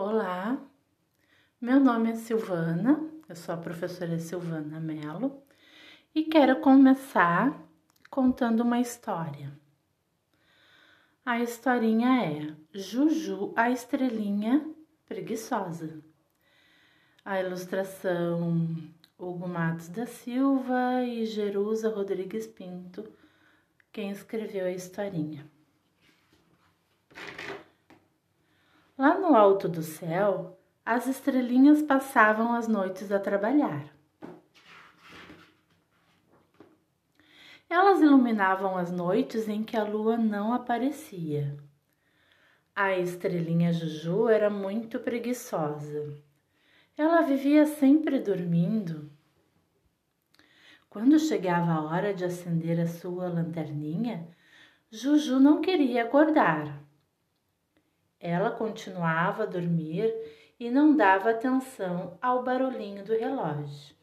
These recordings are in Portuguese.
Olá, meu nome é Silvana, eu sou a professora Silvana Mello e quero começar contando uma história. A historinha é Juju, a estrelinha preguiçosa. A ilustração Hugo Matos da Silva e Jerusa Rodrigues Pinto, quem escreveu a historinha. Lá no alto do céu, as estrelinhas passavam as noites a trabalhar. Elas iluminavam as noites em que a lua não aparecia. A estrelinha Juju era muito preguiçosa. Ela vivia sempre dormindo. Quando chegava a hora de acender a sua lanterninha, Juju não queria acordar. Ela continuava a dormir e não dava atenção ao barulhinho do relógio.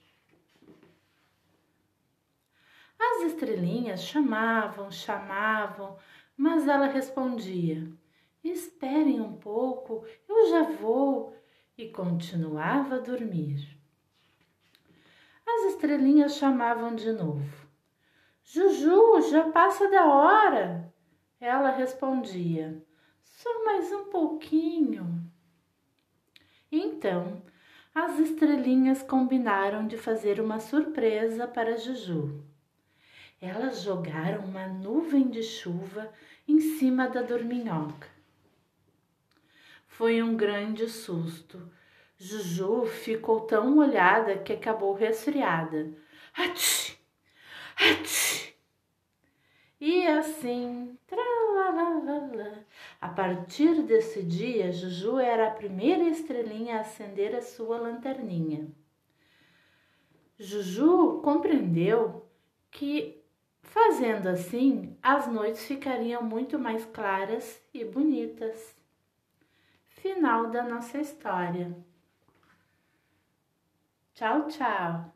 As estrelinhas chamavam, chamavam, mas ela respondia: Esperem um pouco, eu já vou, e continuava a dormir. As estrelinhas chamavam de novo: Juju, já passa da hora. Ela respondia: só mais um pouquinho. Então, as estrelinhas combinaram de fazer uma surpresa para Juju. Elas jogaram uma nuvem de chuva em cima da dorminhoca. Foi um grande susto. Juju ficou tão molhada que acabou resfriada. Ati! Ati! E assim, tralalala, a partir desse dia, Juju era a primeira estrelinha a acender a sua lanterninha. Juju compreendeu que, fazendo assim, as noites ficariam muito mais claras e bonitas. Final da nossa história. Tchau, tchau!